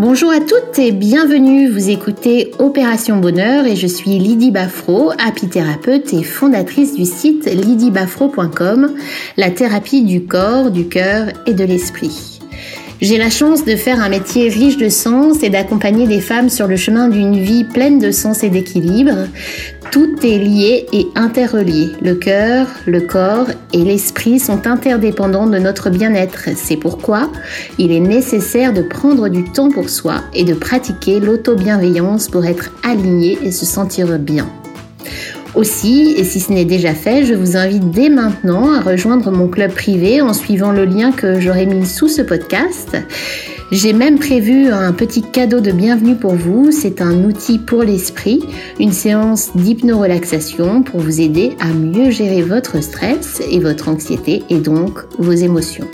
Bonjour à toutes et bienvenue. Vous écoutez Opération Bonheur et je suis Lydie Baffro, apithérapeute et fondatrice du site lydiebafro.com, la thérapie du corps, du cœur et de l'esprit. J'ai la chance de faire un métier riche de sens et d'accompagner des femmes sur le chemin d'une vie pleine de sens et d'équilibre. Tout est lié et interrelié. Le cœur, le corps et l'esprit sont interdépendants de notre bien-être. C'est pourquoi il est nécessaire de prendre du temps pour soi et de pratiquer l'auto-bienveillance pour être aligné et se sentir bien. Aussi, et si ce n'est déjà fait, je vous invite dès maintenant à rejoindre mon club privé en suivant le lien que j'aurai mis sous ce podcast. J'ai même prévu un petit cadeau de bienvenue pour vous. C'est un outil pour l'esprit, une séance d'hypno-relaxation pour vous aider à mieux gérer votre stress et votre anxiété et donc vos émotions.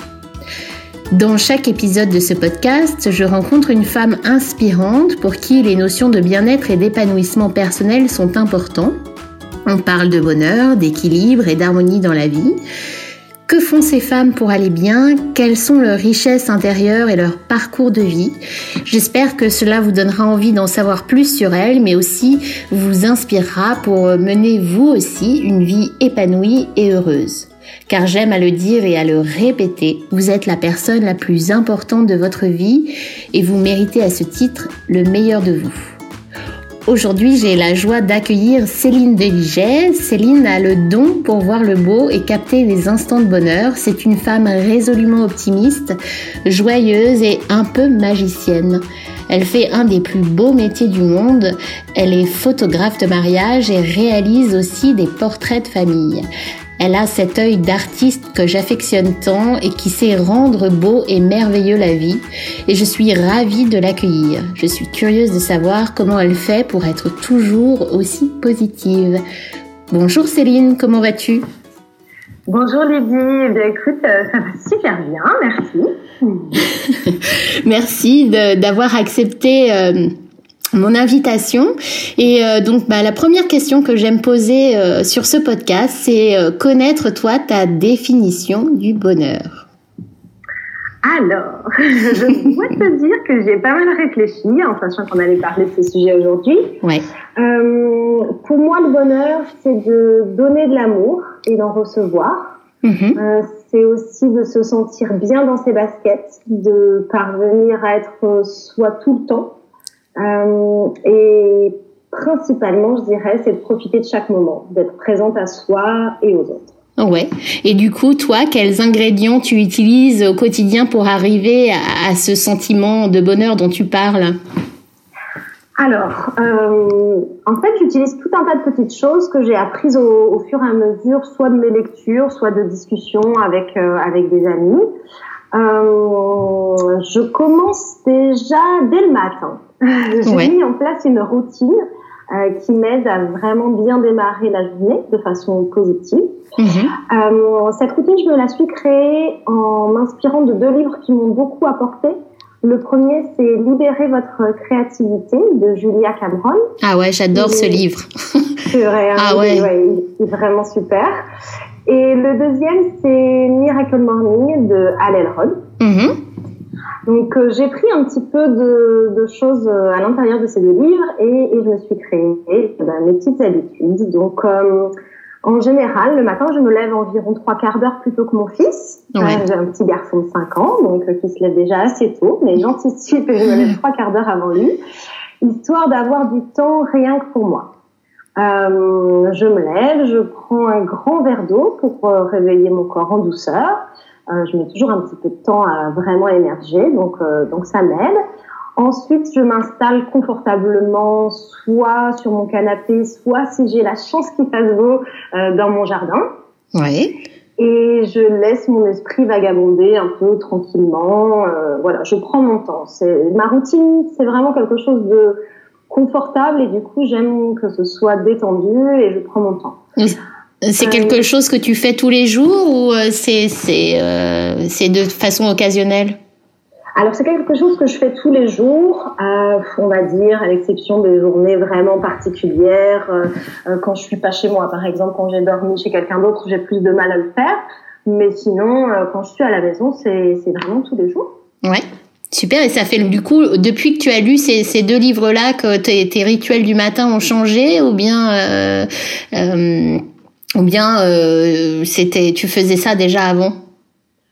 Dans chaque épisode de ce podcast, je rencontre une femme inspirante pour qui les notions de bien-être et d'épanouissement personnel sont importants on parle de bonheur, d'équilibre et d'harmonie dans la vie. Que font ces femmes pour aller bien? Quelles sont leurs richesses intérieures et leur parcours de vie? J'espère que cela vous donnera envie d'en savoir plus sur elles, mais aussi vous inspirera pour mener vous aussi une vie épanouie et heureuse. Car j'aime à le dire et à le répéter, vous êtes la personne la plus importante de votre vie et vous méritez à ce titre le meilleur de vous. Aujourd'hui, j'ai la joie d'accueillir Céline Deliget. Céline a le don pour voir le beau et capter les instants de bonheur. C'est une femme résolument optimiste, joyeuse et un peu magicienne. Elle fait un des plus beaux métiers du monde. Elle est photographe de mariage et réalise aussi des portraits de famille. Elle a cet œil d'artiste que j'affectionne tant et qui sait rendre beau et merveilleux la vie. Et je suis ravie de l'accueillir. Je suis curieuse de savoir comment elle fait pour être toujours aussi positive. Bonjour Céline, comment vas-tu? Bonjour Lydie, eh écoute, euh, ça va super bien, merci. merci d'avoir accepté euh, mon invitation. Et euh, donc, bah, la première question que j'aime poser euh, sur ce podcast, c'est euh, connaître toi ta définition du bonheur. Alors, je dois te dire que j'ai pas mal réfléchi en sachant qu'on allait parler de ce sujet aujourd'hui. Ouais. pour moi, le bonheur, c'est de donner de l'amour et d'en recevoir. Mm-hmm. c'est aussi de se sentir bien dans ses baskets, de parvenir à être soi tout le temps et principalement, je dirais, c'est de profiter de chaque moment, d'être présente à soi et aux autres. Ouais. Et du coup, toi, quels ingrédients tu utilises au quotidien pour arriver à, ce sentiment de bonheur dont tu parles? Alors, euh, en fait, j'utilise tout un tas de petites choses que j'ai apprises au, fur et à mesure, soit de mes lectures, soit de discussions avec euh, avec des amis. Euh, je commence déjà dès le matin. J'ai mis en place une routine euh, qui m'aide à vraiment bien démarrer la journée de façon positive. Mhm. Euh, cette routine, je me la suis créée en m'inspirant de deux livres qui m'ont beaucoup apporté. Le premier, c'est Libérer votre créativité de Julia Cameron. Ah ouais, j'adore ce livre. C'est vrai, hein, ah ouais. ouais. il est vraiment super. Et le deuxième, c'est Miracle Morning de Al Elrod. Donc euh, j'ai pris un petit peu de, de choses euh, à l'intérieur de ces deux livres et, et je me suis créé eh ben, mes petites habitudes. Donc euh, en général, le matin, je me lève environ trois quarts d'heure plus tôt que mon fils. j'ai un petit garçon de 5 ans, donc qui se lève déjà assez tôt, mais j'anticipe et je me lève trois quarts d'heure avant lui, histoire d'avoir du temps rien que pour moi. Euh, je me lève, je prends un grand verre d'eau pour euh, réveiller mon corps en douceur. Euh, je mets toujours un petit peu de temps à vraiment émerger, donc, euh, donc ça m'aide. Ensuite, je m'installe confortablement, soit sur mon canapé, soit si j'ai la chance qu'il fasse beau, dans mon jardin. Oui. Et je laisse mon esprit vagabonder un peu tranquillement. voilà, je prends mon temps. C'est ma routine, c'est vraiment quelque chose de confortable et du coup j'aime que ce soit détendu et je prends mon temps. C'est quelque euh, chose que tu fais tous les jours ou euh, c'est c'est euh, c'est de façon occasionnelle? Alors c'est quelque chose que je fais tous les jours, on va dire, à l'exception des journées vraiment particulières. quand je suis pas chez moi, par exemple, quand j'ai dormi chez quelqu'un d'autre, j'ai plus de mal à le faire. Mais sinon, quand je suis à la maison, c'est vraiment tous les jours. Ouais. Super, et ça fait du coup, depuis que tu as lu ces, ces deux livres-là, que tes, rituels du matin ont changé, ou bien, ou bien euh, c'était, tu faisais ça déjà avant?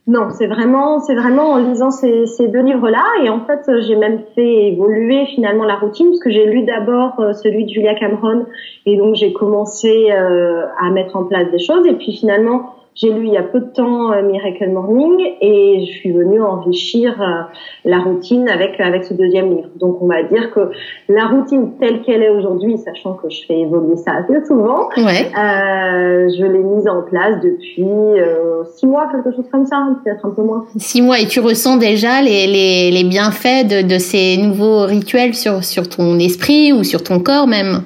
Non, c'est vraiment, c'est vraiment en lisant ces, ces deux livres-là, et en fait, j'ai même fait évoluer finalement la routine, parce que j'ai lu d'abord celui de Julia Cameron, et donc j'ai commencé à mettre en place des choses, et puis finalement, j'ai lu il y a peu de temps euh, Miracle Morning et je suis venue enrichir euh, la routine avec avec ce deuxième livre. Donc on va dire que la routine telle qu'elle est aujourd'hui, sachant que je fais évoluer ça assez souvent, ouais. euh, je l'ai mise en place depuis euh, six mois, quelque chose comme ça, peut-être un peu moins. Six mois et tu ressens déjà les, les, les bienfaits de, de ces nouveaux rituels sur sur ton esprit ou sur ton corps même?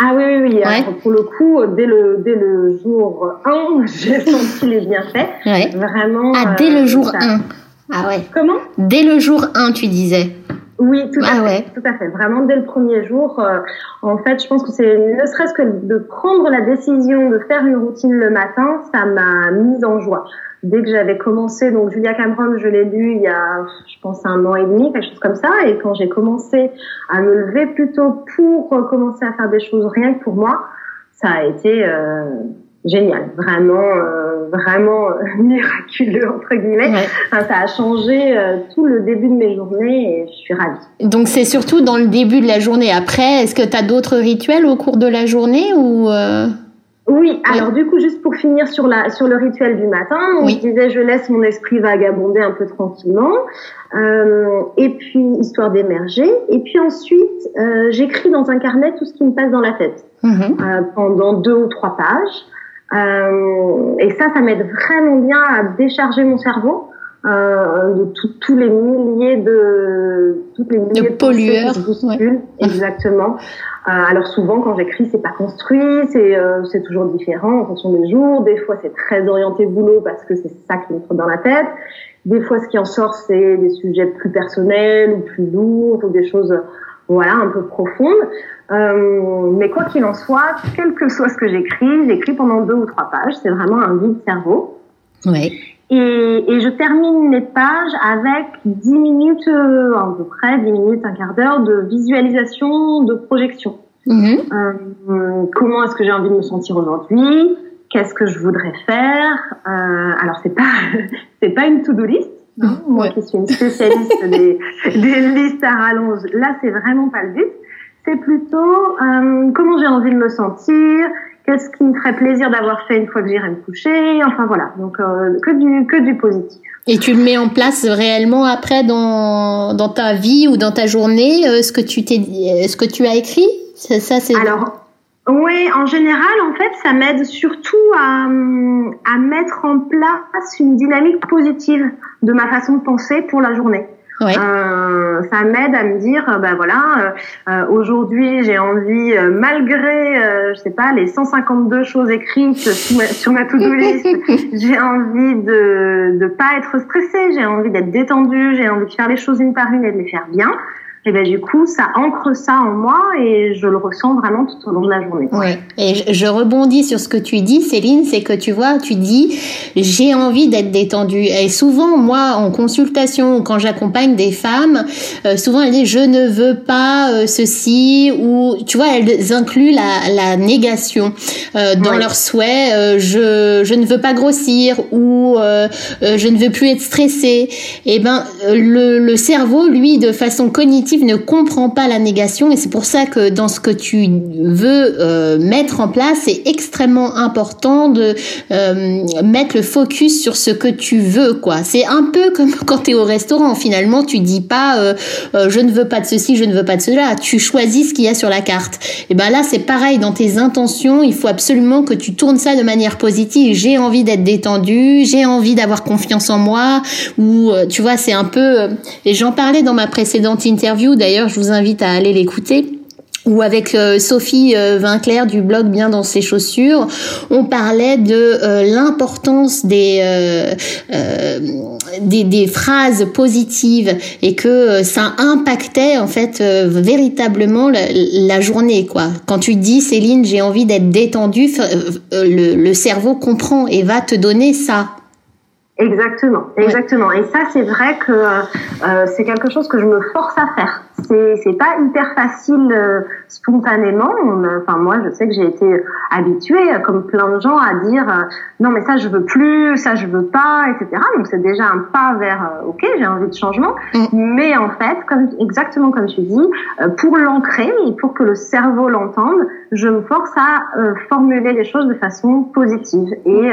Ah oui, oui, oui. Alors, pour le coup, dès le, dès le jour 1, j'ai senti les bienfaits. Ouais. Vraiment. Ah, dès le euh, jour 1. Ah ouais. Comment? Dès le jour 1, tu disais. Oui, tout à ah fait. Tout à fait. Vraiment, dès le premier jour, euh, en fait, je pense que c'est ne serait-ce que de prendre la décision de faire une routine le matin, ça m'a mise en joie dès que j'avais commencé, donc Julia Cameron, je l'ai lu il y a, je pense, un an et demi, quelque chose comme ça. Et quand j'ai commencé à me lever plutôt pour commencer à faire des choses rien que pour moi, ça a été euh, génial, vraiment, euh, vraiment euh, miraculeux entre guillemets. ça a changé tout le début de mes journées et je suis ravie. Donc c'est surtout dans le début de la journée. Après, est-ce que tu as d'autres rituels au cours de la journée ou oui, alors du coup, juste pour finir sur la sur le rituel du matin, je disais je laisse mon esprit vagabonder un peu tranquillement, euh, et puis histoire d'émerger, et puis ensuite euh, j'écris dans un carnet tout ce qui me passe dans la tête mhm. euh, pendant deux ou trois pages, et ça, ça m'aide vraiment bien à décharger mon cerveau. De tous les milliers de toutes les milliers de, de pollueurs, exactement. Euh, alors souvent, quand j'écris, c'est pas construit, c'est euh, c'est toujours différent en fonction des jours. Des fois, c'est très orienté boulot parce que c'est ça qui me trotte dans la tête. Des fois, ce qui en sort, c'est des sujets plus personnels ou plus lourds ou des choses, voilà, un peu profondes. Euh, mais quoi qu'il en soit, quel que soit ce que j'écris, j'écris pendant deux ou trois pages. C'est vraiment un vide cerveau. Oui. Et, et, je termine les pages avec 10 minutes, euh, à peu près 10 minutes, un quart d'heure de visualisation, de projection. Mm-hmm. Euh, comment est-ce que j'ai envie de me sentir aujourd'hui? Qu'est-ce que je voudrais faire? Euh, Alors c'est pas c'est pas une to-do list. Hein. Moi qui suis une spécialiste des, des listes à rallonge, là c'est vraiment pas le but. C'est plutôt euh, comment j'ai envie de me sentir, qu'est-ce qui me ferait plaisir d'avoir fait une fois que j'irai me coucher, enfin voilà, donc euh, que du que du positif. Et tu le mets en place réellement après dans, dans ta vie ou dans ta journée, euh, ce que tu t'es ce que tu as écrit, ça c'est Alors oui, en général, en fait, ça m'aide surtout à, à mettre en place une dynamique positive de ma façon de penser pour la journée. Ouais. Euh, ça m'aide à me dire, ben voilà, euh, euh, aujourd'hui j'ai envie, malgré, je sais pas, les 152 choses écrites sur ma, to-do list, j'ai envie de de pas être stressée, j'ai envie d'être détendue, j'ai envie de faire les choses une par une et de les faire bien et ben du coup ça ancre ça en moi et je le ressens vraiment tout au long de la journée. Oui. Et je rebondis sur ce que tu dis, Céline, c'est que tu vois, tu dis j'ai envie d'être détendue. Et souvent, moi, en consultation, quand j'accompagne des femmes, euh, souvent elles disent je ne veux pas euh, ceci ou tu vois, elles incluent la, la négation euh, dans leur souhait. je je ne veux pas grossir ou je ne veux plus être stressée. Et ben le, le cerveau, lui, de façon cognitive ne comprend pas la négation et c'est pour ça que dans ce que tu veux euh, mettre en place, c'est extrêmement important de euh, mettre le focus sur ce que tu veux quoi. C'est un peu comme quand tu es au restaurant, finalement tu dis pas euh, je ne veux pas de ceci, je ne veux pas de cela, tu choisis ce qu'il y a sur la carte. Et ben là c'est pareil dans tes intentions, il faut absolument que tu tournes ça de manière positive. J'ai envie d'être détendu, j'ai envie d'avoir confiance en moi ou tu vois, c'est un peu et j'en parlais dans ma précédente interview D'ailleurs, je vous invite à aller l'écouter ou avec euh, Sophie euh, Vinclair du blog Bien dans ses chaussures, on parlait de euh, l'importance des, des, phrases positives et que ça impactait en fait véritablement la, journée quoi. Quand tu dis Céline, j'ai envie d'être détendue, le cerveau comprend et va te donner ça Exactement, exactement. Et ça, c'est vrai que euh, c'est quelque chose que je me force à faire. C'est c'est pas hyper facile euh, spontanément. Enfin moi, je sais que j'ai été habituée, comme plein de gens, à dire euh, non mais ça je veux plus, ça je veux pas, etc. Donc c'est déjà un pas vers euh, ok, j'ai envie de changement. Mm. Mais en fait, comme exactement comme tu dis, pour l'ancrer et pour que le cerveau l'entende, je me force à formuler les choses de façon positive et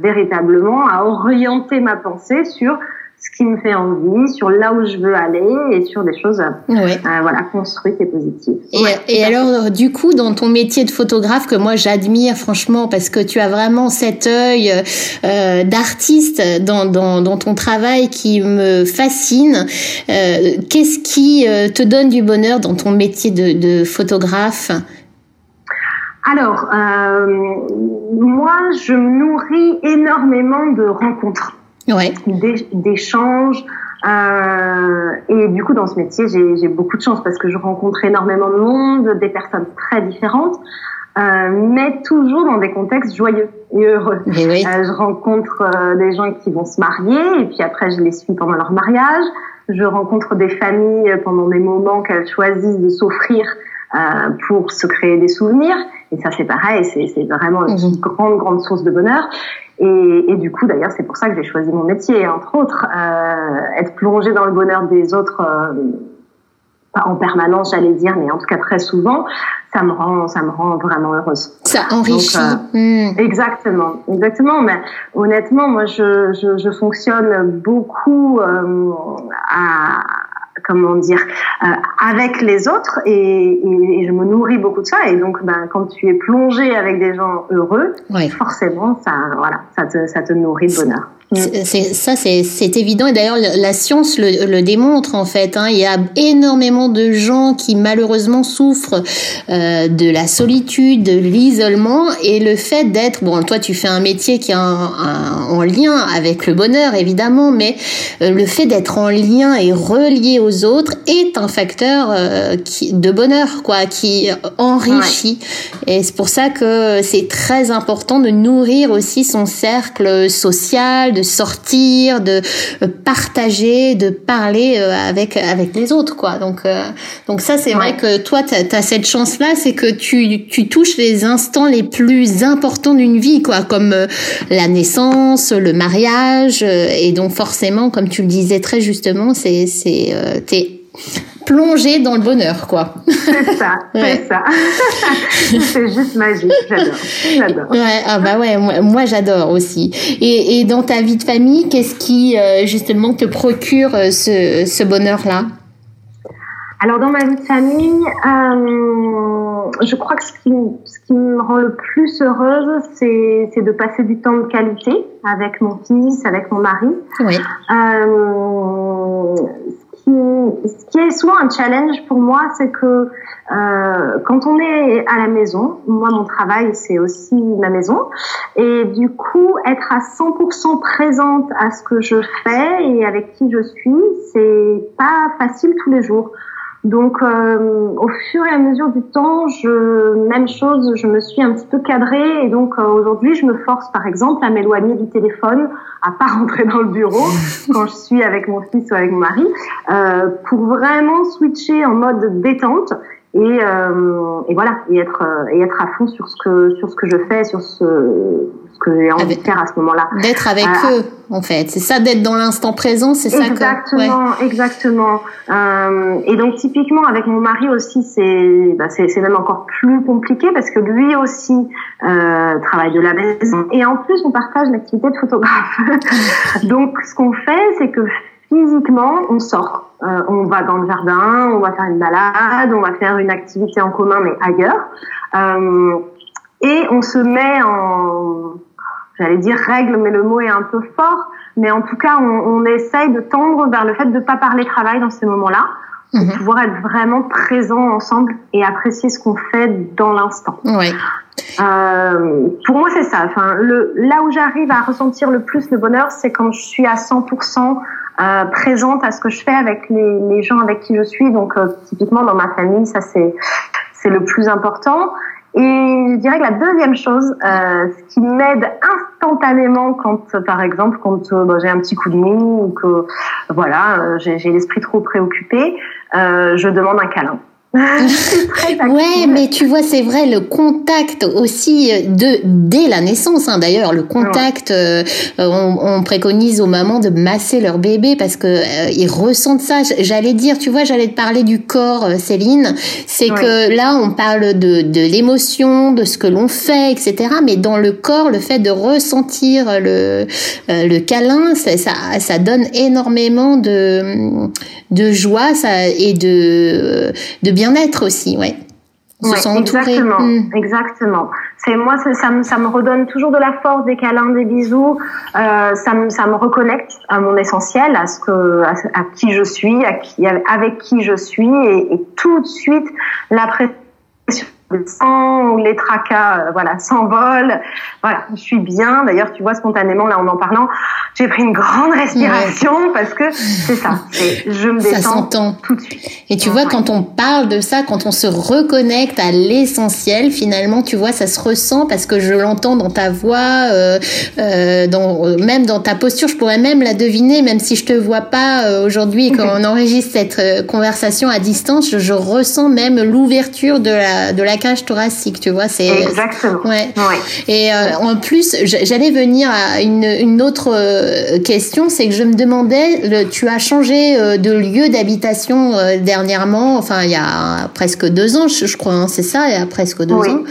véritablement à orienter ma pensée sur ce qui me fait envie, sur là où je veux aller et sur des choses euh, voilà construites et positives. Et, alors du coup dans ton métier de photographe que moi j'admire franchement parce que tu as vraiment cet œil euh, d'artiste dans, dans, ton travail qui me fascine. Euh, qu'est-ce qui te donne du bonheur dans ton métier de, de photographe? Alors, euh, moi, je me nourris énormément de rencontres, ouais. d'échanges. Euh, et du coup, dans ce métier, j'ai beaucoup de chance parce que je rencontre énormément de monde, des personnes très différentes, euh, mais toujours dans des contextes joyeux et heureux. Et oui. euh, je rencontre euh, des gens qui vont se marier et puis après, je les suis pendant leur mariage. Je rencontre des familles pendant des moments qu'elles choisissent de s'offrir euh, pour se créer des souvenirs. Et ça, c'est pareil, c'est vraiment une mhm. grande, grande source de bonheur. Et, et du coup, d'ailleurs, c'est pour ça que j'ai choisi mon métier, entre autres, euh, être plongé dans le bonheur des autres, euh, pas en permanence, j'allais dire, mais en tout cas très souvent, ça me rend, ça me rend vraiment heureuse. Ça enrichit. Euh, hmm. Exactement, exactement. Mais honnêtement, moi, je, je, je fonctionne beaucoup euh, à comment dire, euh, avec les autres et, et, je me nourris beaucoup de ça. Et donc, ben, quand tu es plongé avec des gens heureux, forcément, ça, voilà, ça te, ça te nourrit de bonheur. C'est, ça, c'est évident. Et d'ailleurs, la science le, le, démontre, en fait. Hein. Il y a énormément de gens qui, malheureusement, souffrent euh, de la solitude, de l'isolement. Et le fait d'être... Bon, toi, tu fais un métier qui est en lien avec le bonheur, évidemment. Mais euh, le fait d'être en lien et relié aux autres est un facteur euh, qui, de bonheur, quoi, qui enrichit. Et c'est pour ça que c'est très important de nourrir aussi son cercle social, de sortir, de euh, partager, de parler euh, avec avec les autres quoi. Donc euh, donc ça c'est vrai que toi tu as, cette chance là, c'est que tu tu touches les instants les plus importants d'une vie quoi, comme la naissance, le mariage et donc forcément comme tu le disais très justement, c'est c'est t'es plonger dans le bonheur, quoi. C'est ça, c'est ça. c'est juste magique, j'adore, j'adore. Ouais, ah bah ouais, moi, j'adore aussi. Et, et, dans ta vie de famille, qu'est-ce qui euh, justement te procure euh, ce, ce bonheur-là? Alors dans ma vie de famille, euh, je crois que ce qui, ce qui, me rend le plus heureuse, c'est, c'est de passer du temps de qualité avec mon fils, avec mon mari. Oui. Euh, ce qui est souvent un challenge pour moi, c'est que euh, quand on est à la maison, moi mon travail c'est aussi ma maison, et du coup être à 100% présente à ce que je fais et avec qui je suis, c'est pas facile tous les jours. Donc, euh, au fur et à mesure du temps, je, même chose, je me suis un petit peu cadrée et donc euh, aujourd'hui, je me force, par exemple, à m'éloigner du téléphone, à pas rentrer dans le bureau quand je suis avec mon fils ou avec mon mari, euh, pour vraiment switcher en mode détente et, euh, et voilà, et être euh, et être à fond sur ce que sur ce que je fais, sur ce ce que j'ai envie de faire à ce moment-là. D'être avec euh, eux, en fait. C'est ça, d'être dans l'instant présent, c'est ça Exactement, exactement. Euh, et donc, typiquement, avec mon mari aussi, c'est bah, c'est même encore plus compliqué parce que lui aussi euh, travaille de la maison. Et en plus, on partage l'activité de photographe. donc, ce qu'on fait, c'est que physiquement, on sort. Euh, on va dans le jardin, on va faire une balade, on va faire une activité en commun, mais ailleurs. Euh, et on se met en, j'allais dire règle, mais le mot est un peu fort, mais en tout cas, on, on essaye de tendre vers le fait de ne pas parler travail dans ces moments-là, pour mhm. pouvoir être vraiment présent ensemble et apprécier ce qu'on fait dans l'instant. Euh, pour moi, c'est ça. Enfin, le, là où j'arrive à ressentir le plus le bonheur, c'est quand je suis à 100% euh, présente à ce que je fais avec les, les gens avec qui je suis. Donc, euh, typiquement dans ma famille, ça c'est c'est le plus important. Et je dirais que la deuxième chose, euh, ce qui m'aide instantanément quand, par exemple, quand euh, j'ai un petit coup de mou ou que voilà, euh, j'ai l'esprit trop préoccupé, euh, je demande un câlin. ouais, mais tu vois, c'est vrai, le contact aussi de dès la naissance. Hein, D'ailleurs, le contact, euh, on, on, préconise aux mamans de masser leur bébé parce que euh, ils ressentent ça. J'allais dire, tu vois, j'allais te parler du corps, euh, Céline. C'est que là, on parle de, de l'émotion, de ce que l'on fait, etc. Mais dans le corps, le fait de ressentir le le câlin, ça, ça, ça donne énormément de de joie ça, et de de bien bien-être aussi, ouais. exactement, hmm. exactement. C'est moi, ça, me, ça me redonne toujours de la force, des câlins, des bisous. Euh, ça, me, ça me reconnecte à mon essentiel, à ce que, à, qui je suis, à qui, avec qui je suis, et, et tout de suite la pression ou les tracas euh, voilà s'envolent. Voilà je suis bien. D'ailleurs tu vois spontanément là en en parlant j'ai pris une grande respiration parce que c'est ça. Je me détends tout de suite. Et tu vois quand on parle de ça quand on se reconnecte à l'essentiel finalement tu vois ça se ressent parce que je l'entends dans ta voix euh, euh, dans même dans ta posture. Je pourrais même la deviner même si je te vois pas euh, aujourd'hui quand on enregistre cette euh, conversation à distance je, je ressens même l'ouverture de la de la cage thoracique, tu vois. C'est exactement. Ouais. Et euh, en plus, j'allais venir à une, une autre euh, question, c'est que je me demandais, tu as changé euh, de lieu d'habitation dernièrement, enfin il y a presque deux ans, je, crois, hein, c'est ça, il y a presque deux ans.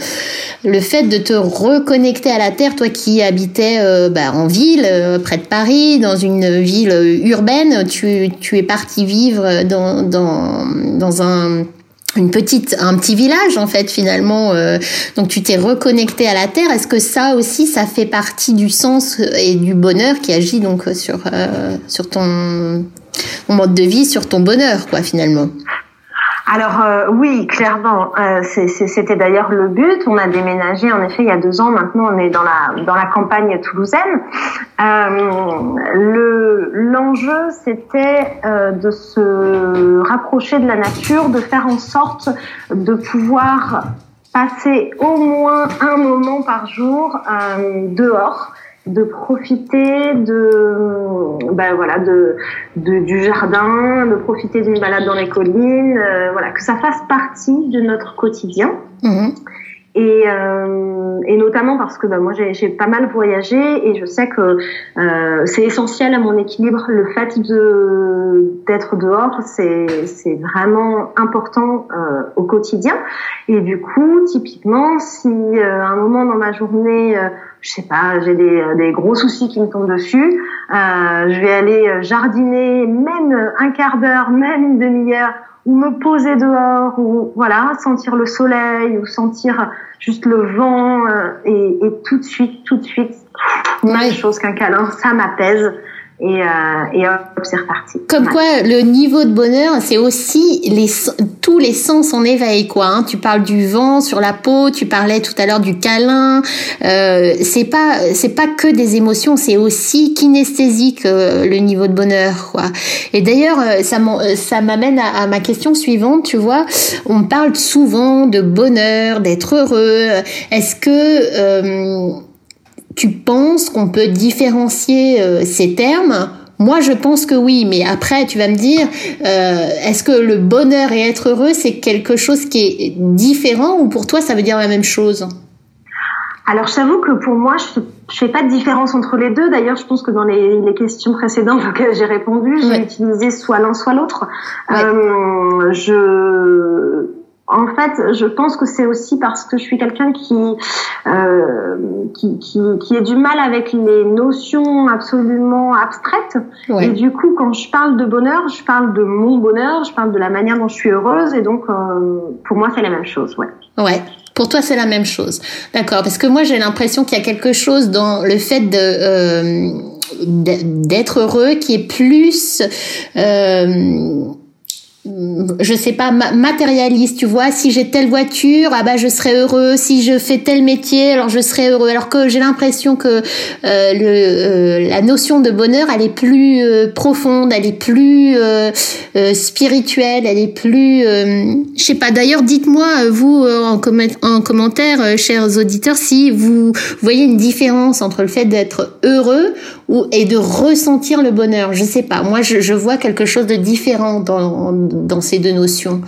Le fait de te reconnecter à la terre, toi qui habitais bah, en ville, près de Paris, dans une ville urbaine, tu, tu es parti vivre dans, dans, dans un une petite un petit village en fait finalement euh, donc tu t'es reconnecté à la terre. Est-ce que ça aussi ça fait partie du sens et du bonheur qui agit donc sur euh, sur ton, ton mode de vie sur ton bonheur quoi finalement? Alors euh, oui, clairement, euh, c'était d'ailleurs le but. On a déménagé en effet il y a deux ans. Maintenant, on est dans la dans la campagne toulousaine. Euh, le l'enjeu, c'était euh, de se rapprocher de la nature, de faire en sorte de pouvoir passer au moins un moment par jour dehors de profiter de ben voilà de, de, du jardin de profiter d'une balade dans les collines euh, voilà que ça fasse partie de notre quotidien mmh. Et, euh, et notamment parce que bah, moi j'ai pas mal voyagé et je sais que euh, c'est essentiel à mon équilibre le fait de d'être dehors c'est c'est vraiment important euh, au quotidien et du coup typiquement si euh, un moment dans ma journée euh, je sais pas j'ai des, des gros soucis qui me tombent dessus. Je vais aller jardiner même un quart d'heure même une demi-heure ou me poser dehors ou voilà sentir le soleil ou sentir juste le vent euh, et, et, tout de suite tout de suite même chose qu'un câlin ça m'apaise et, euh, et hop, c'est reparti. Comme quoi, le niveau de bonheur, c'est aussi les, tous les sens en éveil, quoi. Hein. Tu parles du vent sur la peau, tu parlais tout à l'heure du câlin. Euh, c'est pas, c'est pas que des émotions, c'est aussi kinesthésique euh, le niveau de bonheur, quoi. Et d'ailleurs, euh, ça, ça m'amène à, à, ma question suivante. Tu vois, on parle souvent de bonheur, d'être heureux. Est-ce que tu penses qu'on peut différencier euh, ces termes? Moi, je pense que oui, mais après, tu vas me dire, euh, est-ce que le bonheur et être heureux, c'est quelque chose qui est différent ou pour toi, ça veut dire la même chose? Alors, je t'avoue que pour moi, je ne fais pas de différence entre les deux. D'ailleurs, je pense que dans les, les questions précédentes auxquelles j'ai répondu, j'ai utilisé soit l'un, soit l'autre. Euh, je en fait, je pense que c'est aussi parce que je suis quelqu'un qui, euh, qui, qui, qui, a du mal avec les notions absolument abstraites. Et du coup, quand je parle de bonheur, je parle de mon bonheur, je parle de la manière dont je suis heureuse. Et donc, euh, pour moi, c'est la même chose. Ouais. Ouais. Pour toi, c'est la même chose. D'accord. Parce que moi, j'ai l'impression qu'il y a quelque chose dans le fait de... Euh, d'être heureux qui est plus euh, je sais pas, matérialiste, tu vois. Si j'ai telle voiture, ah bah je serai heureux. Si je fais tel métier, alors je serai heureux. Alors que j'ai l'impression que le, la notion de bonheur, elle est plus profonde, elle est plus spirituelle, elle est plus, je sais pas. D'ailleurs, dites-moi vous en, en commentaire, chers auditeurs, si vous voyez une différence entre le fait d'être heureux ou, et de ressentir le bonheur. Je sais pas. Moi, je, je vois quelque chose de différent dans ces deux notions.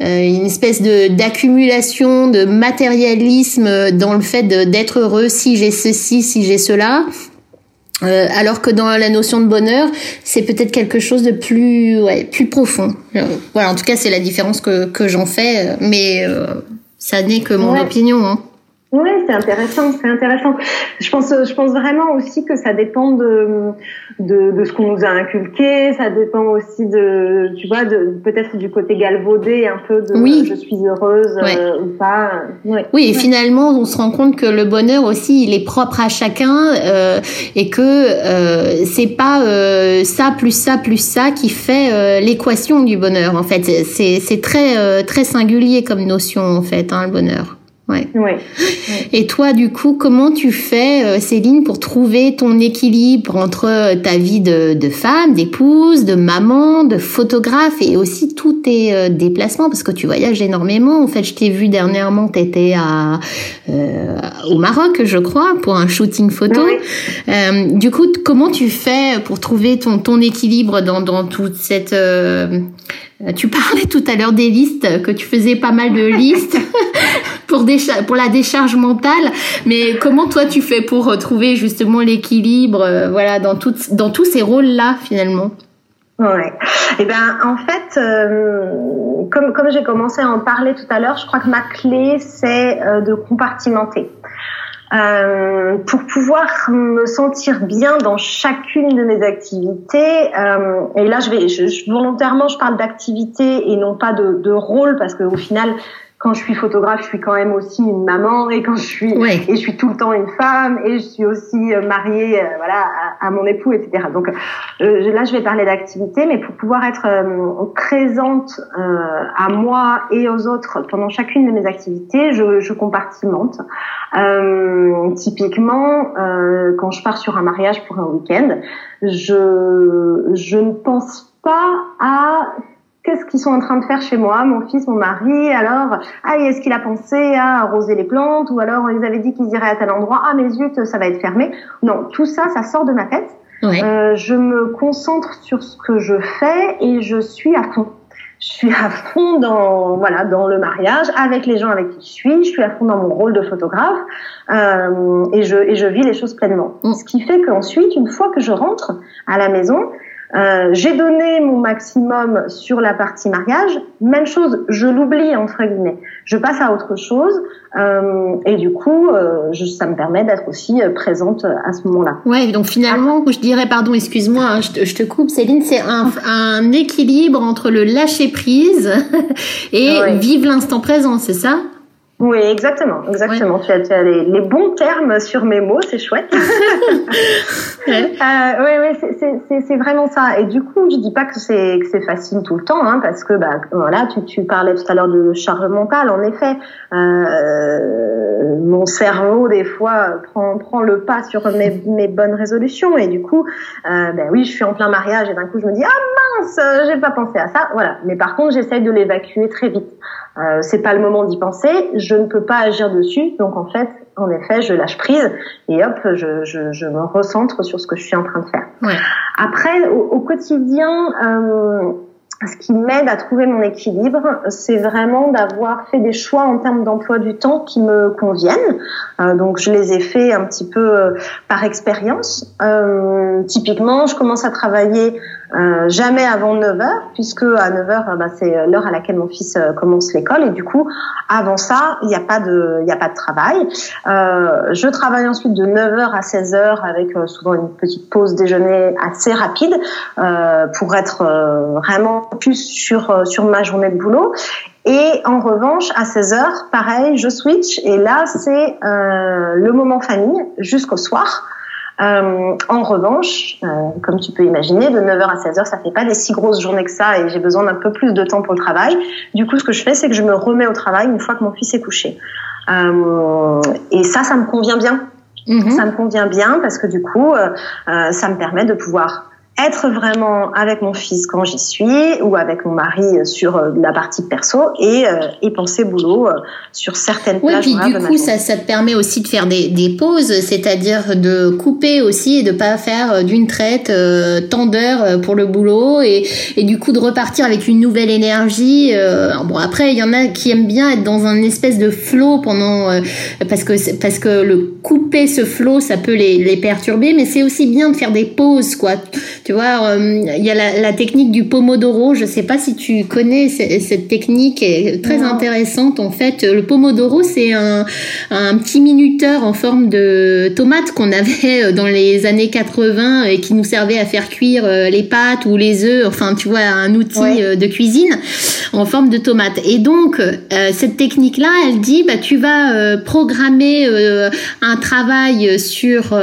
Euh, une espèce de d'accumulation, de matérialisme dans le fait d'être heureux si j'ai ceci, si j'ai cela. Euh, alors que dans la notion de bonheur, c'est peut-être quelque chose de plus, ouais, plus profond. Euh, voilà, en tout cas, c'est la différence que, que j'en fais, mais euh, ça n'est que mon opinion. Hein. Oui, c'est intéressant, c'est intéressant. Je pense, je pense vraiment aussi que ça dépend de, de, de ce qu'on nous a inculqué, ça dépend aussi de, tu vois, de peut-être du côté galvaudé un peu de oui. je suis heureuse euh, ou pas. Oui, et finalement, on se rend compte que le bonheur aussi, il est propre à chacun euh, et que euh, c'est pas euh, ça plus ça plus ça qui fait euh, l'équation du bonheur. En fait, c'est c'est très très singulier comme notion en fait, hein, le bonheur. Ouais. ouais. Et toi, du coup, comment tu fais, euh, Céline, pour trouver ton équilibre entre euh, ta vie de, de femme, d'épouse, de maman, de photographe et aussi tous tes euh, déplacements? Parce que tu voyages énormément. En fait, je t'ai vu dernièrement, tu étais à, euh, au Maroc, je crois, pour un shooting photo. Euh, du coup, comment tu fais pour trouver ton, ton équilibre dans, dans toute cette euh, tu parlais tout à l'heure des listes, que tu faisais pas mal de listes pour, la décharge mentale, mais comment toi tu fais pour retrouver justement l'équilibre euh, voilà, dans, dans tous ces rôles-là finalement? Ouais. Eh ben en fait, euh, comme comme j'ai commencé à en parler tout à l'heure, je crois que ma clé c'est de compartimenter. Euh, pour pouvoir me sentir bien dans chacune de mes activités. Euh, et là, je vais je, volontairement, je parle d'activité et non pas de, de rôle parce qu'au final, quand je suis photographe, je suis quand même aussi une maman et quand je suis et je suis tout le temps une femme et je suis aussi euh, mariée, euh, voilà, à, mon époux, etc. Donc euh, là, je vais parler d'activité, mais pour pouvoir être présente à moi et aux autres pendant chacune de mes activités, je, je compartimente. typiquement, quand je pars sur un mariage pour un week-end, je je ne pense pas à qu'est-ce qu'ils sont en train de faire chez moi, mon fils, mon mari, alors, ah, est-ce qu'il a pensé à arroser les plantes, ou alors ils avaient dit qu'ils iraient à tel endroit, ah, mais zut, ça va être fermé. Non, tout ça, ça sort de ma tête. Euh, je me concentre sur ce que je fais et je suis à fond. Je suis à fond dans voilà dans le mariage avec les gens avec qui je suis. Je suis à fond dans mon rôle de photographe euh, et je et je vis les choses pleinement. Mm. Ce qui fait qu'ensuite, une fois que je rentre à la maison, euh, j'ai donné mon maximum sur la partie mariage. Même chose, je l'oublie entre guillemets. Je passe à autre chose euh, et du coup, euh, je, ça me permet d'être aussi euh, présente à ce moment-là. Ouais, donc finalement, je dirais, pardon, excuse-moi, hein, je, te, je, te, coupe, Céline, c'est un, un, équilibre entre le lâcher prise et vivre l'instant présent, c'est ça? Oui, exactement, exactement. Tu as, tu as les, les, bons termes sur mes mots, c'est chouette. ouais. euh, oui, oui, c'est vraiment ça. Et du coup, je dis pas que c'est que c'est facile tout le temps, hein, parce que bah voilà, tu, tu parlais tout à l'heure de charge mentale. En effet, euh, mon cerveau des fois prend prend le pas sur mes, mes bonnes résolutions, et du coup, euh, ben oui, je suis en plein mariage et d'un coup je me dis ah mince, j'ai pas pensé à ça. Voilà. Mais par contre, j'essaye de l'évacuer très vite. Euh, c'est pas le moment d'y penser, je ne peux pas agir dessus, donc en fait, en effet, je lâche prise et hop, je, je, je me recentre sur ce que je suis en train de faire. Ouais. Après, au, au quotidien, euh, ce qui m'aide à trouver mon équilibre, c'est vraiment d'avoir fait des choix en termes d'emploi du temps qui me conviennent. Euh, donc, je les ai faits un petit peu euh, par expérience. Euh, typiquement, je commence à travailler euh, jamais avant 9 heures, puisque à 9 heures, bah, c'est l'heure à laquelle mon fils euh, commence l'école, et du coup, avant ça, il n'y a pas de, a pas de travail. Euh, je travaille ensuite de 9 heures à 16 heures avec euh, souvent une petite pause déjeuner assez rapide pour être vraiment plus sur sur ma journée de boulot. Et en revanche, à 16 heures, pareil, je switch, et là, c'est le moment famille jusqu'au soir. Euh, en revanche, euh, comme tu peux imaginer, de 9h à 16h, ça fait pas des si grosses journées que ça et j'ai besoin d'un peu plus de temps pour le travail. Du coup, ce que je fais, c'est que je me remets au travail une fois que mon fils est couché. Euh, et ça, ça me convient bien. Mhm. Ça me convient bien parce que du coup, ça me permet de pouvoir être vraiment avec mon fils quand j'y suis ou avec mon mari sur euh, la partie perso et, euh, et penser boulot euh, sur certaines oui, puis du coup ça, ça te permet aussi de faire des, des pauses c'est-à-dire de couper aussi et de pas faire d'une traite euh, tant d'heures pour le boulot et, et du coup de repartir avec une nouvelle énergie bon après il y en a qui aiment bien être dans un espèce de flow pendant parce que parce que le couper ce flow ça peut les, les perturber mais c'est aussi bien de faire des pauses quoi tu vois, euh, il y a la, technique du pomodoro. Je sais pas si tu connais cette, technique, est très intéressante en fait. Le pomodoro, c'est un, petit minuteur en forme de tomate qu'on avait dans les années 80 et qui nous servait à faire cuire euh, les pâtes ou les œufs. Enfin, tu vois, un outil euh, de cuisine en forme de tomate. Et donc, cette technique-là, elle dit, bah, tu vas programmer un travail sur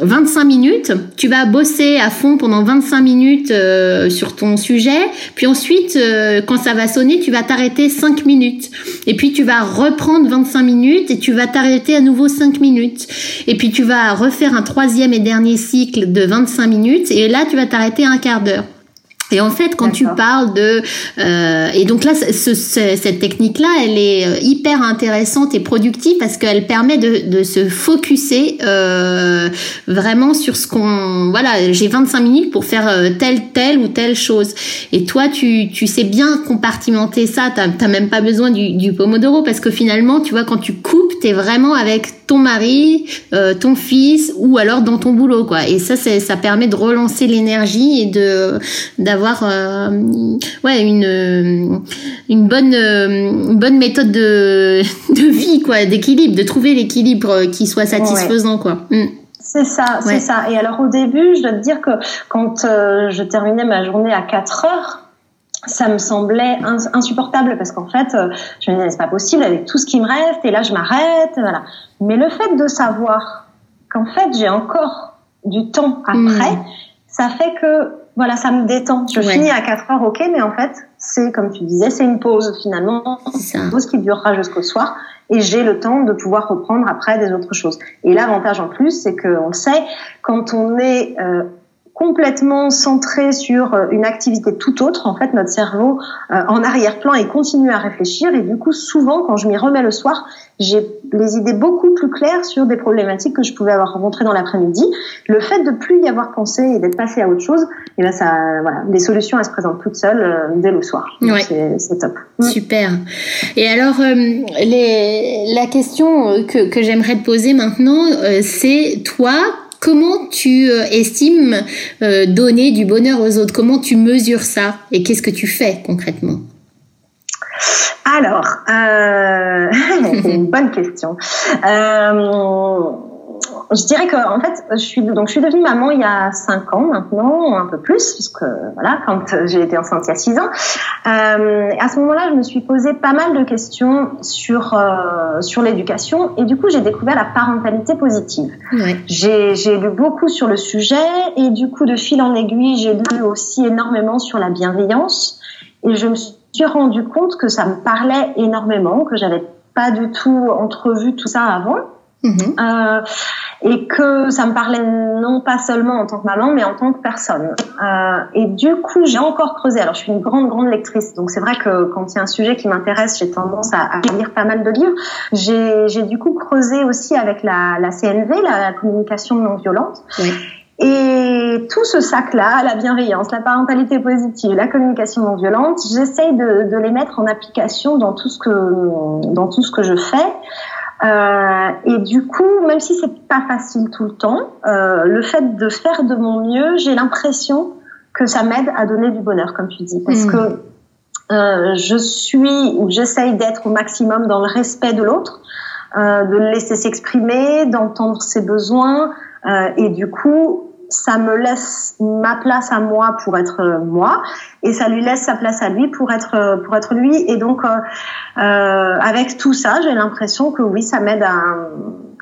25 minutes. Tu vas bosser à fond pendant 25 minutes euh, sur ton sujet, puis ensuite, euh, quand ça va sonner, tu vas t'arrêter 5 minutes. Et puis tu vas reprendre 25 minutes et tu vas t'arrêter à nouveau 5 minutes. Et puis tu vas refaire un troisième et dernier cycle de 25 minutes et là, tu vas t'arrêter un quart d'heure. Et en fait, quand tu parles de euh, et donc là, ce, cette technique-là, elle est euh, hyper intéressante et productive parce qu'elle permet de, de se focuser euh, vraiment sur ce qu'on voilà. J'ai 25 minutes pour faire euh, telle telle ou telle chose. Et toi, tu, tu sais bien compartimenter ça. T'as même pas besoin du, du pomodoro parce que finalement, tu vois, quand tu coupes, t'es vraiment avec ton mari, euh, ton fils ou alors dans ton boulot quoi. Et ça, ça permet de relancer l'énergie et de d'avoir avoir euh, ouais une une bonne une bonne méthode de de vie quoi, d'équilibre, de trouver l'équilibre qui soit satisfaisant quoi. Mm. C'est ça, c'est ça. Et alors au début, je dois te dire que quand euh, je terminais ma journée à 4 heures, ça me semblait insupportable parce qu'en fait, euh, je me disais c'est pas possible avec tout ce qui me reste et là je m'arrête, voilà. Mais le fait de savoir qu'en fait j'ai encore du temps après, mm. ça fait que voilà, ça me détend. Je finis à 4 heures, ok, mais en fait, c'est comme tu disais, c'est une pause finalement, c'est une pause qui durera jusqu'au soir, et j'ai le temps de pouvoir reprendre après des autres choses. Et l'avantage en plus, c'est qu'on le sait, quand on est euh, complètement centré sur euh, une activité tout autre, en fait, notre cerveau euh, en arrière-plan et continue à réfléchir. Et du coup, souvent, quand je m'y remets le soir, j'ai les idées beaucoup plus claires sur des problématiques que je pouvais avoir rencontrées dans l'après-midi. Le fait de plus y avoir pensé et d'être passé à autre chose, et eh ben ça, voilà, les solutions elles se présentent toutes seules euh, dès le soir. Ouais. C'est top. Super. Et alors, les, la question que, que j'aimerais te poser maintenant, c'est toi, Comment tu euh, estimes euh, donner du bonheur aux autres? Comment tu mesures ça? Et qu'est-ce que tu fais concrètement? Alors, euh, c'est une bonne question. Euh, je dirais que en fait, je suis donc je suis devenue maman il y a cinq ans maintenant, un peu plus, puisque voilà, quand j'ai été enceinte il y a six ans. Euh, à ce moment-là, je me suis posé pas mal de questions sur euh, sur l'éducation et du coup, j'ai découvert la parentalité positive. J'ai j'ai lu beaucoup sur le sujet et du coup, de fil en aiguille, j'ai lu aussi énormément sur la bienveillance et je me suis rendu compte que ça me parlait énormément, que j'avais pas du tout entrevu tout ça avant. Mm-hmm. Euh, et que ça me parlait non pas seulement en tant que maman, mais en tant que personne. Euh, et du coup, j'ai encore creusé. Alors, je suis une grande, grande lectrice, donc c'est vrai que quand il y a un sujet qui m'intéresse, j'ai tendance à, à, lire pas mal de livres. J'ai du coup creusé aussi avec la, la CNV, la, communication non violente. Oui. Et tout ce sac-là, la bienveillance, la parentalité positive, la communication non violente, j'essaye de, de, les mettre en application dans tout ce que dans tout ce que je fais. Euh, et du coup, même si c'est pas facile tout le temps, euh, le fait de faire de mon mieux, j'ai l'impression que ça m'aide à donner du bonheur, comme tu dis, parce mmh. que euh, je suis ou j'essaye d'être au maximum dans le respect de l'autre, de le laisser s'exprimer, d'entendre ses besoins, et du coup, ça me laisse ma place à moi pour être euh, moi et ça lui laisse sa place à lui pour être euh, pour être lui et donc euh, euh avec tout ça j'ai l'impression que oui ça m'aide à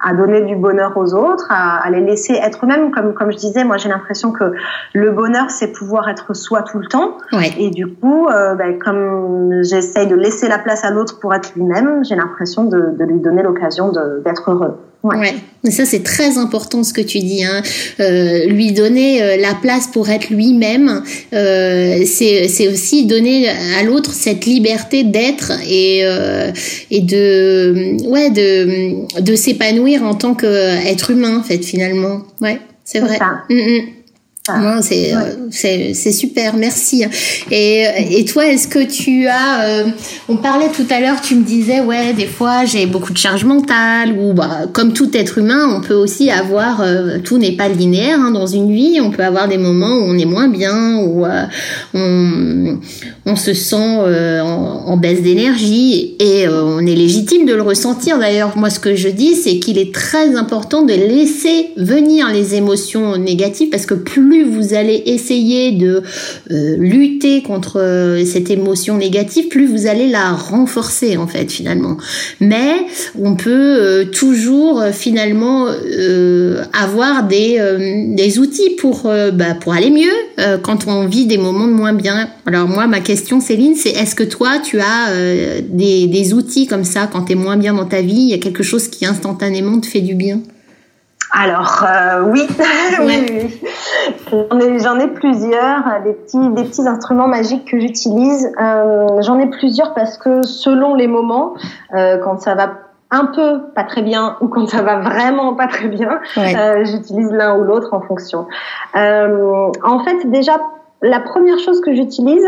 à donner du bonheur aux autres, à, à les laisser être eux-mêmes. Comme, comme je disais, moi j'ai l'impression que le bonheur, c'est pouvoir être soi tout le temps. Et du coup, euh, ben, comme j'essaye de laisser la place à l'autre pour être lui-même, j'ai l'impression de, de lui donner l'occasion d'être heureux. Ouais. ouais. Ça c'est très important ce que tu dis. Hein. Euh, lui donner euh, la place pour être lui-même, euh, c'est aussi donner à l'autre cette liberté d'être et euh, et de ouais de de s'épanouir en tant qu'être humain en fait finalement. Ouais, c'est vrai. Mm, mm. Ah. c'est super, merci. Et et toi, est-ce que tu as euh, on parlait tout à l'heure, tu me disais ouais, des fois j'ai beaucoup de charge mentale ou bah comme tout être humain, on peut aussi avoir euh, tout n'est pas linéaire hein, dans une vie, on peut avoir des moments où on est moins bien où euh, on on se sent en, en, baisse d'énergie et on est légitime de le ressentir d'ailleurs. Moi ce que je dis c'est qu'il est très important de laisser venir les émotions négatives parce que plus vous allez essayer de euh, lutter contre euh, cette émotion négative, plus vous allez la renforcer en fait finalement. Mais on peut euh, toujours finalement avoir des, des outils pour, bah, pour aller mieux quand on vit des moments de moins bien. Alors moi, ma question Céline, c'est est-ce que toi, tu as des, des outils comme ça quand tu es moins bien dans ta vie? Il y a quelque chose qui instantanément te fait du bien? Alors euh, oui, oui, j'en ai, plusieurs, des petits, des petits instruments magiques que j'utilise. Euh, j'en ai plusieurs parce que selon les moments, euh, quand ça va un peu pas très bien ou quand ça va vraiment pas très bien, j'utilise l'un ou l'autre en fonction. en fait, déjà, la première chose que j'utilise,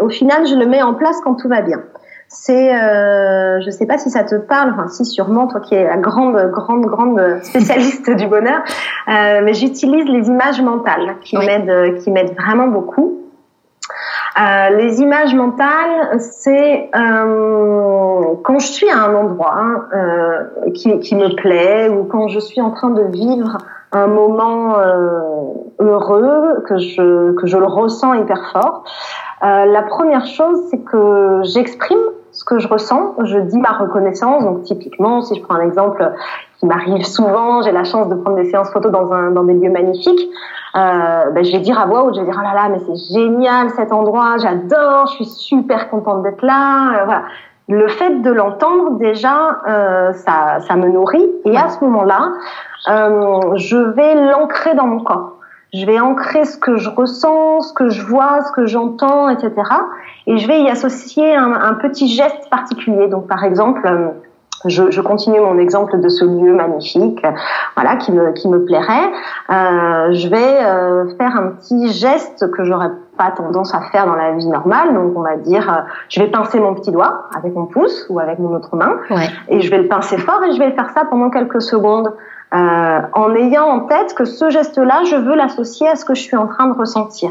au final, je le mets en place quand tout va bien c'est, euh, je sais pas si ça te parle, enfin si sûrement, toi qui es la grande, grande, grande spécialiste du bonheur, euh, mais j'utilise les images mentales qui m'aident, qui m'aident vraiment beaucoup. Euh, les images mentales, c'est euh, quand je suis à un endroit hein, euh, qui, qui, me plaît ou quand je suis en train de vivre un moment euh, heureux, que je, que je le ressens hyper fort. Euh, la première chose, c'est que j'exprime ce que je ressens, je dis ma reconnaissance. Donc typiquement, si je prends un exemple qui m'arrive souvent, j'ai la chance de prendre des séances photos dans, un, dans des lieux magnifiques, euh, ben, je vais dire à voix haute, je vais dire oh là là, mais c'est génial cet endroit, j'adore, je suis super contente d'être là. Euh, voilà. Le fait de l'entendre déjà, euh, ça, ça me nourrit. Et à ce moment-là, euh, je vais l'ancrer dans mon corps je vais ancrer ce que je ressens, ce que je vois, ce que j'entends, etc. Et je vais y associer un, un, petit geste particulier. Donc, par exemple, euh, je, je, continue mon exemple de ce lieu magnifique, voilà, qui me qui me plairait. Euh, je vais euh, faire un petit geste que j'aurais pas tendance à faire dans la vie normale. Donc, on va dire, euh, je vais pincer mon petit doigt avec mon pouce ou avec mon autre main, ouais. et je vais le pincer fort et je vais faire ça pendant quelques secondes. Euh, en ayant en tête que ce geste-là, je veux l'associer à ce que je suis en train de ressentir.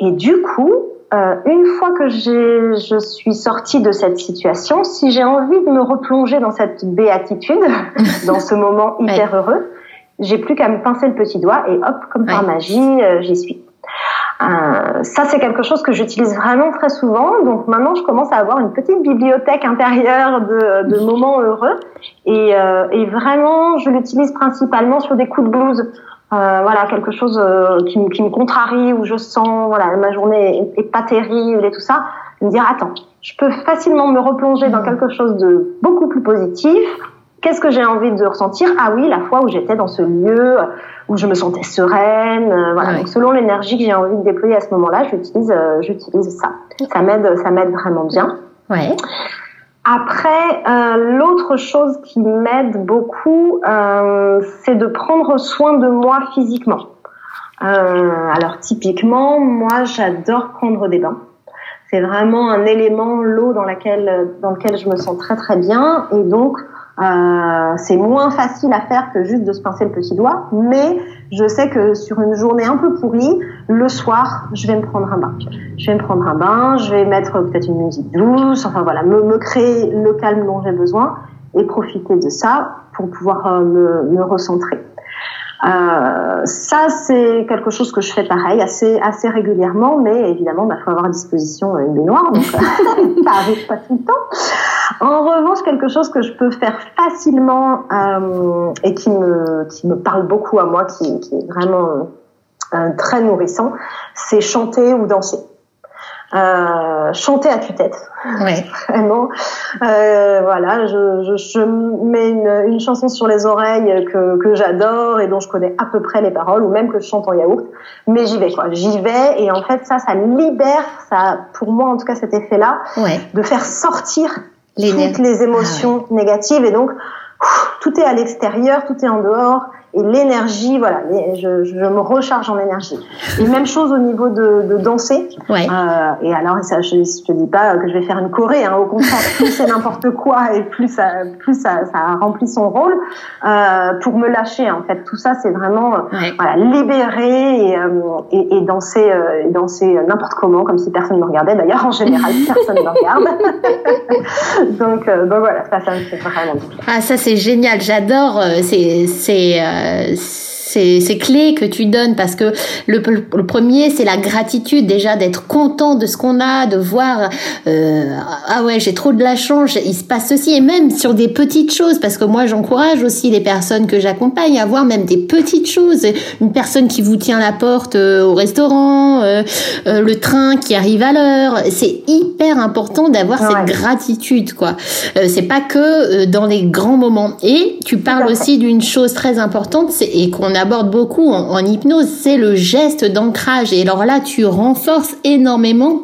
Et du coup, euh, une fois que je suis sortie de cette situation, si j'ai envie de me replonger dans cette béatitude, dans ce moment hyper heureux, j'ai plus qu'à me pincer le petit doigt et hop, comme par magie, euh, j'y suis. Euh, ça, c'est quelque chose que j'utilise vraiment très souvent. Donc maintenant, je commence à avoir une petite bibliothèque intérieure de, de moments heureux. Et, euh, et vraiment, je l'utilise principalement sur des coups de blues. Euh, voilà, quelque chose euh, qui, qui, me contrarie, où je sens, voilà, ma journée est, est pas terrible et tout ça. Me dire, attends, je peux facilement me replonger dans mmh. quelque chose de beaucoup plus positif Qu'est-ce que j'ai envie de ressentir? Ah oui, la fois où j'étais dans ce lieu, où je me sentais sereine. Euh. Donc, selon l'énergie que j'ai envie de déployer à ce moment-là, j'utilise, euh, j'utilise ça. Ça m'aide, ça m'aide vraiment bien. Ouais. Après, euh, l'autre chose qui m'aide beaucoup, euh, c'est de prendre soin de moi physiquement. Alors typiquement, moi, j'adore prendre des bains. C'est vraiment un élément, l'eau dans laquelle, dans lequel je me sens très très bien, et donc euh, c'est moins facile à faire que juste de se pincer le petit doigt, mais je sais que sur une journée un peu pourrie, le soir, je vais me prendre un bain. Je vais me prendre un bain, je vais mettre peut-être une musique douce, enfin voilà, me, créer le calme dont j'ai besoin et profiter de ça pour pouvoir euh, me, me, recentrer. Euh, ça, c'est quelque chose que je fais pareil, assez, assez régulièrement, mais évidemment, il bah, faut avoir à disposition une baignoire, donc ça arrive pas tout le temps. En revanche, quelque chose que je peux faire facilement euh, et qui me, qui me parle beaucoup à moi, qui, qui est vraiment euh, très nourrissant, c'est chanter ou danser. Euh, chanter à tue-tête. Ouais. Vraiment. Euh, voilà, je, je, je mets une, une, chanson sur les oreilles que, que j'adore et dont je connais à peu près les paroles, ou même que je chante en yaourt. Mais j'y vais, quoi. J'y vais et en fait, ça, ça libère, ça, pour moi en tout cas, cet effet-là, ouais. de faire sortir toutes les émotions ah négatives et donc tout est à l'extérieur, tout est en dehors et l'énergie, voilà, je, je, me recharge en énergie. Et même chose au niveau de, de danser. Ouais. Euh, et alors, ça, je, je te dis pas que je vais faire une choré, hein, au contraire, plus c'est n'importe quoi et plus ça, plus ça, ça remplit son rôle euh, pour me lâcher. En fait, tout ça, c'est vraiment voilà, libérer et, euh, et, et danser, euh, et danser n'importe comment, comme si personne ne me regardait. D'ailleurs, en général, personne ne me regarde. donc, euh, donc voilà, ça, ça me fait vraiment. Ah, ça c'est génial. J'adore. C'est, c'est euh, ces, clés que tu donnes parce que le, le premier c'est la gratitude déjà d'être content de ce qu'on a de voir euh, ah ouais j'ai trop de la chance il se passe ceci. Et même sur des petites choses parce que moi j'encourage aussi les personnes que j'accompagne à voir même des petites choses. Une personne qui vous tient la porte euh, au restaurant euh, euh, le train qui arrive à l'heure. C'est hyper important d'avoir cette gratitude quoi. C'est pas que dans les grands moments. Et tu parles aussi d'une chose très importante et qu'on aborde beaucoup en, hypnose, c'est le geste d'ancrage. Et alors là, tu renforces énormément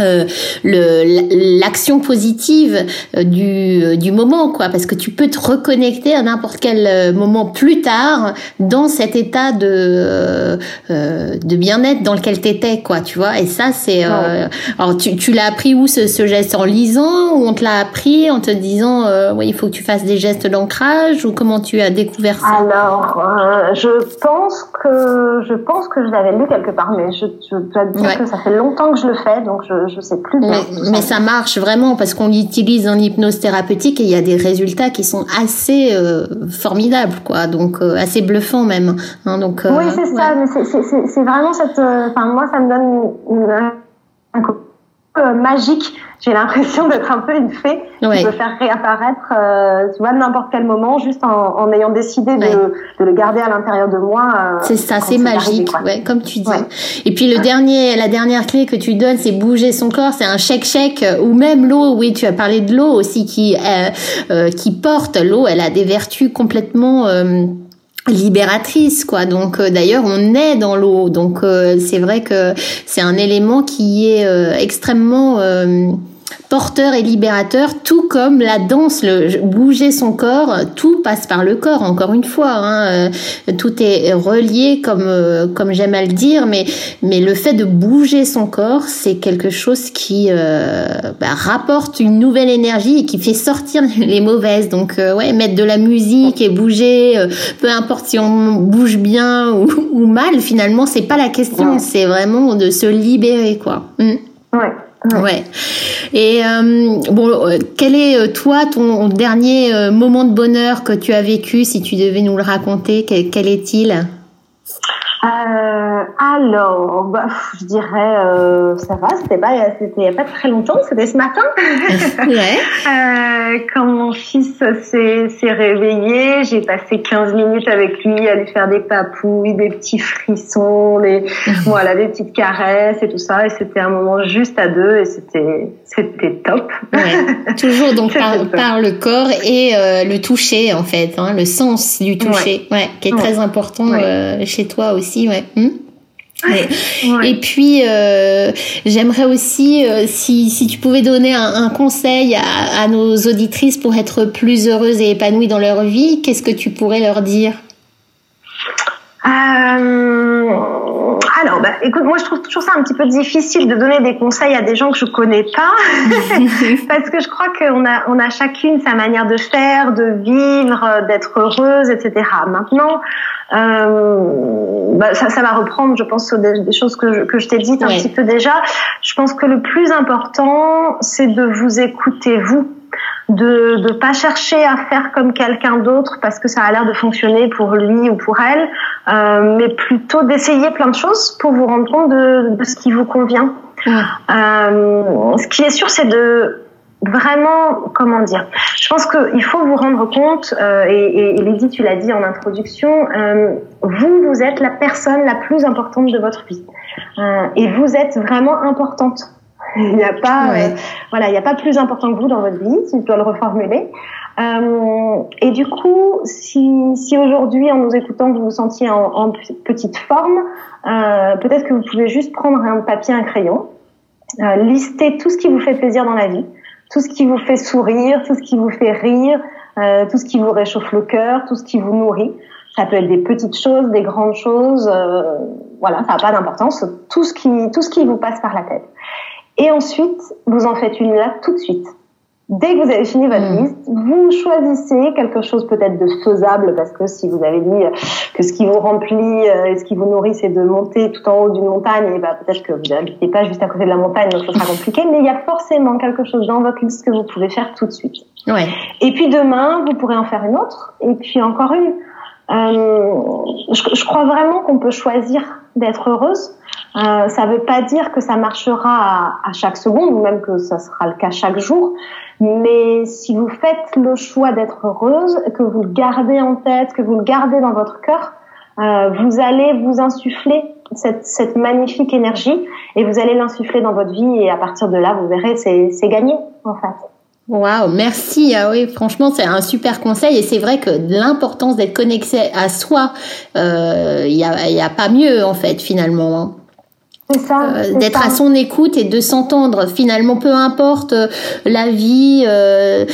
euh, l'action positive euh, du, du moment quoi. Parce que tu peux te reconnecter à n'importe quel euh, moment plus tard dans cet état de euh, de bien-être dans lequel tu étais quoi tu vois. Et ça c'est alors tu, tu l'as appris où ce, ce, geste? En lisant ou on te l'a appris en te disant oui il faut que tu fasses des gestes d'ancrage ou comment tu as découvert ça? Alors je pense que je pense que je l'avais lu quelque part mais je, je dois dire que ça fait longtemps que je le fais donc je je sais plus. Mais, ça marche vraiment parce qu'on l'utilise en hypnose thérapeutique et il y a des résultats qui sont assez euh, formidables, quoi. Donc euh, assez bluffants même. Hein, donc. Euh, oui, c'est ça. Mais c'est vraiment cette. Enfin, moi, ça me donne une, un euh, magique. J'ai l'impression d'être un peu une fée qui peut faire réapparaître, euh, tu vois, n'importe quel moment, juste en, en ayant décidé de, de, le garder à l'intérieur de moi. Euh, c'est ça, c'est magique, ouais, comme tu dis. Et puis le dernier, la dernière clé que tu donnes, c'est bouger son corps. C'est un chèque-chèque ou même l'eau. Oui, tu as parlé de l'eau aussi qui qui porte l'eau. Elle a des vertus complètement libératrice quoi. Donc euh, d'ailleurs on est dans l'eau. Donc euh, c'est vrai que c'est un élément qui est euh, extrêmement porteur et libérateur, tout comme la danse, le bouger son corps, tout passe par le corps. Encore une fois, hein, euh, tout est relié, comme euh, comme j'aime à le dire, mais mais le fait de bouger son corps, c'est quelque chose qui euh, bah, rapporte une nouvelle énergie et qui fait sortir les mauvaises. Donc ouais, mettre de la musique et bouger, peu importe si on bouge bien ou, ou mal, finalement, c'est pas la question. C'est vraiment de se libérer, quoi. Mm. Ouais. Ouais. Et euh, bon, euh, quel est euh, toi ton dernier moment de bonheur que tu as vécu, si tu devais nous le raconter, quel est-il? Euh, alors, bah, je dirais, euh, ça va, c'était pas, c'était très longtemps, c'était ce matin. ouais. euh, quand mon fils s'est, s'est réveillé, j'ai passé 15 minutes avec lui à lui faire des papouilles, des petits frissons, des, voilà, des petites caresses et tout ça. Et c'était un moment juste à deux et c'était, c'était top. Ouais. Toujours donc par, par, le corps et le toucher en fait, hein, le sens du toucher, ouais, qui est très important chez toi aussi. Hmm et puis, euh, j'aimerais aussi, euh, si, si, tu pouvais donner un, conseil à, à, nos auditrices pour être plus heureuses et épanouies dans leur vie, qu'est-ce que tu pourrais leur dire? Euh, alors, bah, écoute, moi je trouve toujours ça un petit peu difficile de donner des conseils à des gens que je connais pas, parce que je crois qu'on a, on a chacune sa manière de faire, de vivre, d'être heureuse, etc. Maintenant, euh, bah, ça, ça va reprendre, je pense, des, choses que je, que je t'ai dites un petit peu déjà. Je pense que le plus important, c'est de vous écouter vous de ne pas chercher à faire comme quelqu'un d'autre parce que ça a l'air de fonctionner pour lui ou pour elle, euh, mais plutôt d'essayer plein de choses pour vous rendre compte de, de ce qui vous convient. Euh, ce qui est sûr, c'est de vraiment, comment dire Je pense qu'il faut vous rendre compte, euh, et, et, Lydie, tu l'as dit en introduction, euh, vous, vous êtes la personne la plus importante de votre vie. Euh, et vous êtes vraiment importante. Il n'y a pas, euh, voilà, il n'y a pas plus important que vous dans votre vie, si je dois le reformuler. Euh, et du coup, si, si aujourd'hui, en nous écoutant, vous vous sentiez en, en petite forme, euh, peut-être que vous pouvez juste prendre un papier, un crayon, lister tout ce qui vous fait plaisir dans la vie, tout ce qui vous fait sourire, tout ce qui vous fait rire, euh, tout ce qui vous réchauffe le cœur, tout ce qui vous nourrit. Ça peut être des petites choses, des grandes choses, euh, voilà, ça n'a pas d'importance. Tout ce qui, tout ce qui vous passe par la tête. Et ensuite, vous en faites une là tout de suite. Dès que vous avez fini votre mm. liste, vous choisissez quelque chose peut-être de faisable parce que si vous avez dit que ce qui vous remplit euh, et ce qui vous nourrit c'est de monter tout en haut d'une montagne, et bah peut-être que vous n'habitez pas juste à côté de la montagne, donc ce sera compliqué. Mais il y a forcément quelque chose dans votre liste que vous pouvez faire tout de suite. Ouais. Et puis demain, vous pourrez en faire une autre, et puis encore une. Euh, je, je crois vraiment qu'on peut choisir d'être heureuse. Euh, ça ne veut pas dire que ça marchera à, chaque seconde ou même que ça sera le cas chaque jour. Mais si vous faites le choix d'être heureuse, que vous le gardez en tête, que vous le gardez dans votre cœur, euh, vous allez vous insuffler cette, cette, magnifique énergie et vous allez l'insuffler dans votre vie et à partir de là, vous verrez, c'est gagné en fait. Waouh, merci. Ah oui, franchement, c'est un super conseil et c'est vrai que l'importance d'être connecté à soi, il euh, n'y a, y a, pas mieux en fait finalement. Euh, d'être à son écoute et de s'entendre. Finalement peu importe euh, la vie euh,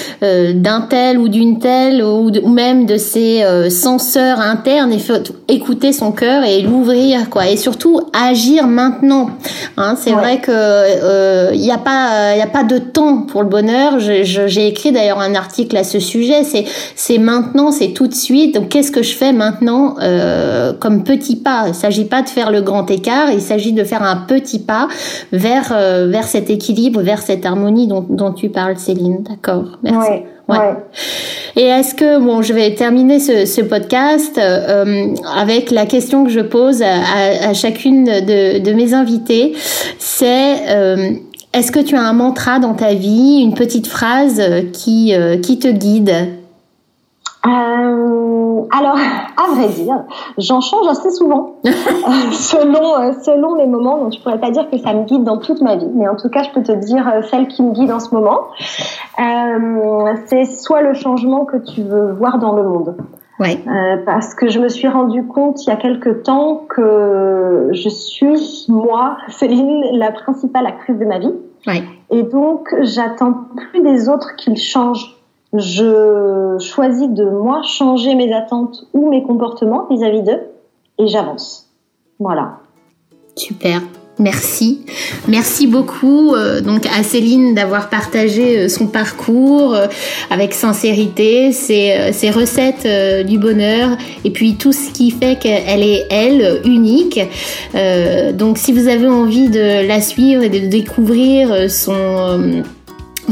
d'un tel ou d'une telle ou, même de ses censeurs internes il faut écouter son cœur et l'ouvrir quoi. Et surtout agir maintenant. Hein, c'est vrai que il n'y a pas il a pas de temps pour le bonheur. J'ai écrit d'ailleurs un article à ce sujet. C'est c'est maintenant c'est tout de suite. Donc qu'est-ce que je fais maintenant comme petit pas? Il s'agit pas de faire le grand écart. Il s'agit de faire un petit pas vers, euh, vers cet équilibre, vers cette harmonie dont, dont tu parles, Céline. D'accord, merci. Ouais. Et est-ce que, bon, je vais terminer ce, ce podcast euh, avec la question que je pose à, à chacune de, de, mes invités, c'est euh, est-ce que tu as un mantra dans ta vie, une petite phrase qui, qui te guide? Euh, alors, à vrai dire, j'en change assez souvent selon euh, selon les moments. Donc, je pourrais pas dire que ça me guide dans toute ma vie, mais en tout cas, je peux te dire euh, celle qui me guide en ce moment. Euh, c'est soit le changement que tu veux voir dans le monde. Ouais. Euh, parce que je me suis rendu compte il y a quelque temps que je suis moi, Céline, la principale actrice de ma vie. Ouais. Et donc, j'attends plus des autres qu'ils changent je choisis de moi changer mes attentes ou mes comportements vis-à-vis d'eux et j'avance. Voilà. Super. Merci. Merci beaucoup euh, donc à Céline d'avoir partagé euh, son parcours euh, avec sincérité, ses, ses recettes du bonheur et puis tout ce qui fait qu'elle est elle unique. donc si vous avez envie de la suivre et de découvrir son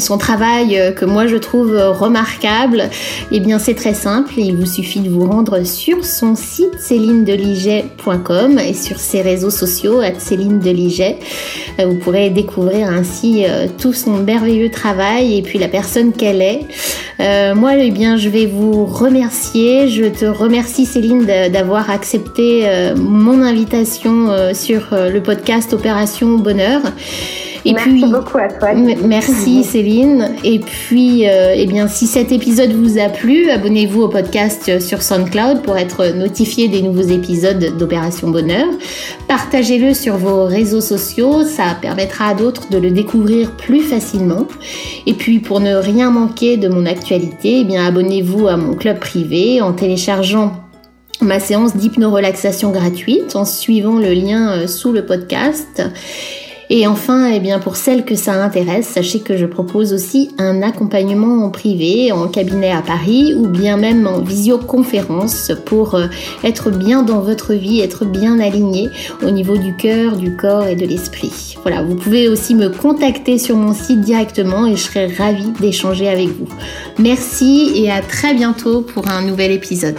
son travail euh, que moi je trouve remarquable, eh bien c'est très simple, il vous suffit de vous rendre sur son site céline-deliget.com et sur ses réseaux sociaux à Céline Deliget. Euh, vous pourrez découvrir ainsi euh, tout son merveilleux travail et puis la personne qu'elle est. moi, eh je vais vous remercier. Je te remercie Céline d'avoir accepté mon invitation sur le podcast Opération Bonheur. Et merci puis, beaucoup à toi. Merci Céline. Et puis, euh, eh bien, si cet épisode vous a plu, abonnez-vous au podcast sur SoundCloud pour être notifié des nouveaux épisodes d'Opération Bonheur. Partagez-le sur vos réseaux sociaux, ça permettra à d'autres de le découvrir plus facilement. Et puis, pour ne rien manquer de mon actualité, eh bien, abonnez-vous à mon club privé en téléchargeant ma séance d'hypnorelaxation gratuite en suivant le lien euh, sous le podcast. Et enfin, eh bien, pour celles que ça intéresse, sachez que je propose aussi un accompagnement en privé, en cabinet à Paris ou bien même en visioconférence pour euh, être bien dans votre vie, être bien aligné au niveau du cœur, du corps et de l'esprit. Voilà, vous pouvez aussi me contacter sur mon site directement et je serai ravie d'échanger avec vous. Merci et à très bientôt pour un nouvel épisode.